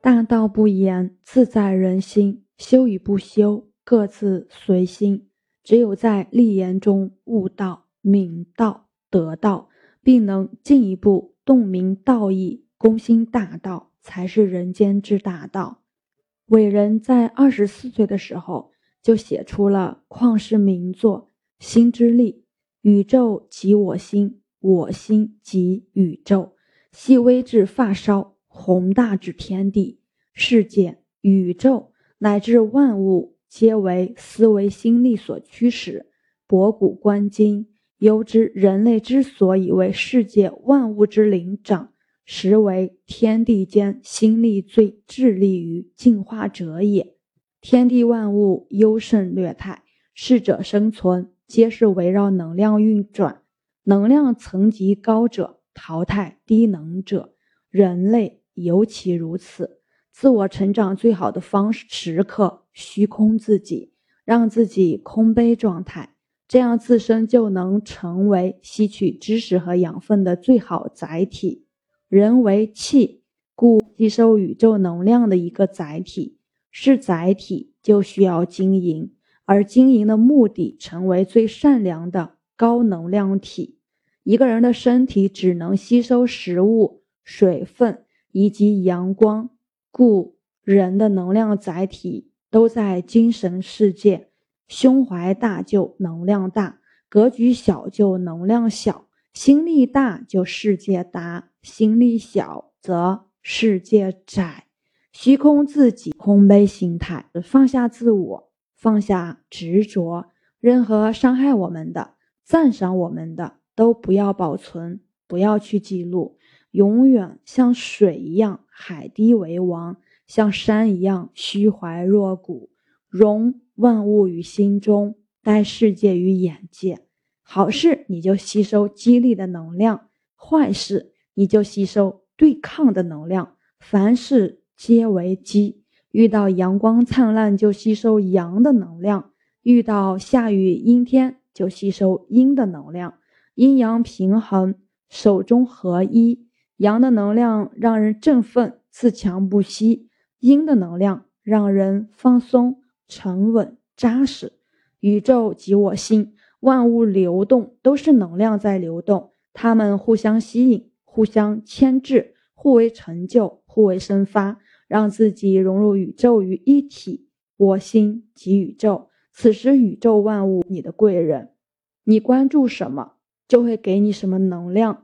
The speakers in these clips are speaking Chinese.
大道不言，自在人心。修与不修，各自随心。只有在立言中悟道、明道、得道，并能进一步洞明道义、攻心大道，才是人间之大道。伟人在二十四岁的时候就写出了旷世名作《心之力》：“宇宙即我心，我心即宇宙。细微至发梢，宏大之天地。”世界、宇宙乃至万物，皆为思维心力所驱使。博古观今，犹知人类之所以为世界万物之灵长，实为天地间心力最致力于进化者也。天地万物优胜劣汰，适者生存，皆是围绕能量运转。能量层级高者，淘汰低能者。人类尤其如此。自我成长最好的方式，时刻虚空自己，让自己空杯状态，这样自身就能成为吸取知识和养分的最好载体。人为气，故吸收宇宙能量的一个载体。是载体，就需要经营，而经营的目的，成为最善良的高能量体。一个人的身体只能吸收食物、水分以及阳光。故人的能量载体都在精神世界，胸怀大就能量大，格局小就能量小，心力大就世界大，心力小则世界窄。虚空自己，空杯心态，放下自我，放下执着，任何伤害我们的、赞赏我们的，都不要保存，不要去记录。永远像水一样，海低为王；像山一样，虚怀若谷。容万物于心中，待世界于眼界。好事你就吸收激励的能量，坏事你就吸收对抗的能量。凡事皆为机，遇到阳光灿烂就吸收阳的能量，遇到下雨阴天就吸收阴的能量。阴阳平衡，手中合一。阳的能量让人振奋、自强不息；阴的能量让人放松、沉稳、扎实。宇宙即我心，万物流动都是能量在流动，它们互相吸引、互相牵制，互为成就、互为生发，让自己融入宇宙于一体。我心即宇宙，此时宇宙万物你的贵人，你关注什么，就会给你什么能量。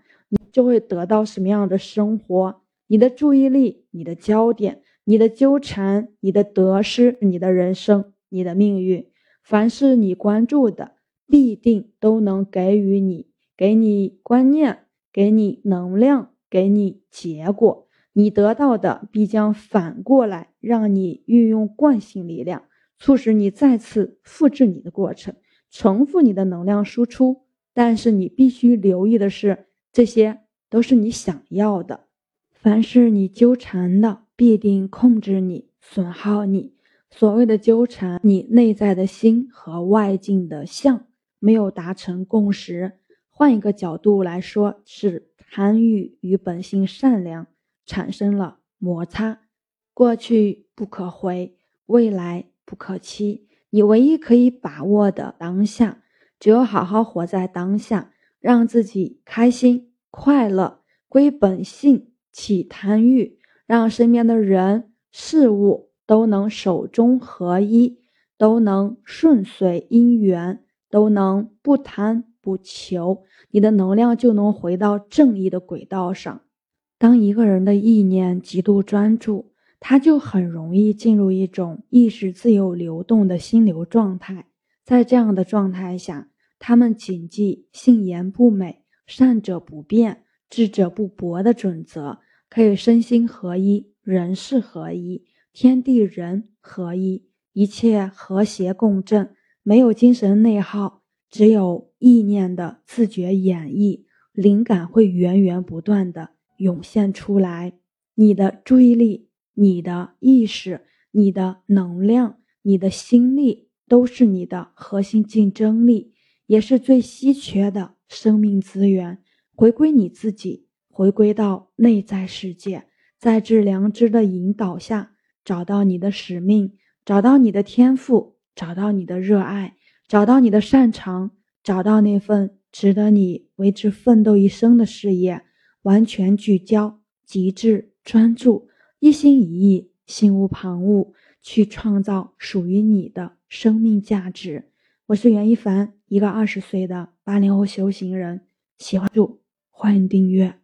就会得到什么样的生活？你的注意力、你的焦点、你的纠缠、你的得失、你的人生、你的命运，凡是你关注的，必定都能给予你，给你观念，给你能量，给你结果。你得到的必将反过来让你运用惯性力量，促使你再次复制你的过程，重复你的能量输出。但是你必须留意的是。这些都是你想要的，凡是你纠缠的，必定控制你、损耗你。所谓的纠缠，你内在的心和外境的相没有达成共识。换一个角度来说，是贪欲与本性善良产生了摩擦。过去不可回，未来不可期。你唯一可以把握的当下，只有好好活在当下。让自己开心快乐，归本性，起贪欲，让身边的人事物都能手中合一，都能顺遂因缘，都能不贪不求，你的能量就能回到正义的轨道上。当一个人的意念极度专注，他就很容易进入一种意识自由流动的心流状态，在这样的状态下。他们谨记“信言不美，善者不变，智者不博”的准则，可以身心合一，人事合一，天地人合一，一切和谐共振，没有精神内耗，只有意念的自觉演绎，灵感会源源不断的涌现出来。你的注意力、你的意识、你的能量、你的心力，都是你的核心竞争力。也是最稀缺的生命资源，回归你自己，回归到内在世界，在致良知的引导下，找到你的使命，找到你的天赋，找到你的热爱，找到你的擅长，找到那份值得你为之奋斗一生的事业，完全聚焦、极致专注，一心一意，心无旁骛，去创造属于你的生命价值。我是袁一凡，一个二十岁的八零后修行人。喜欢就欢迎订阅。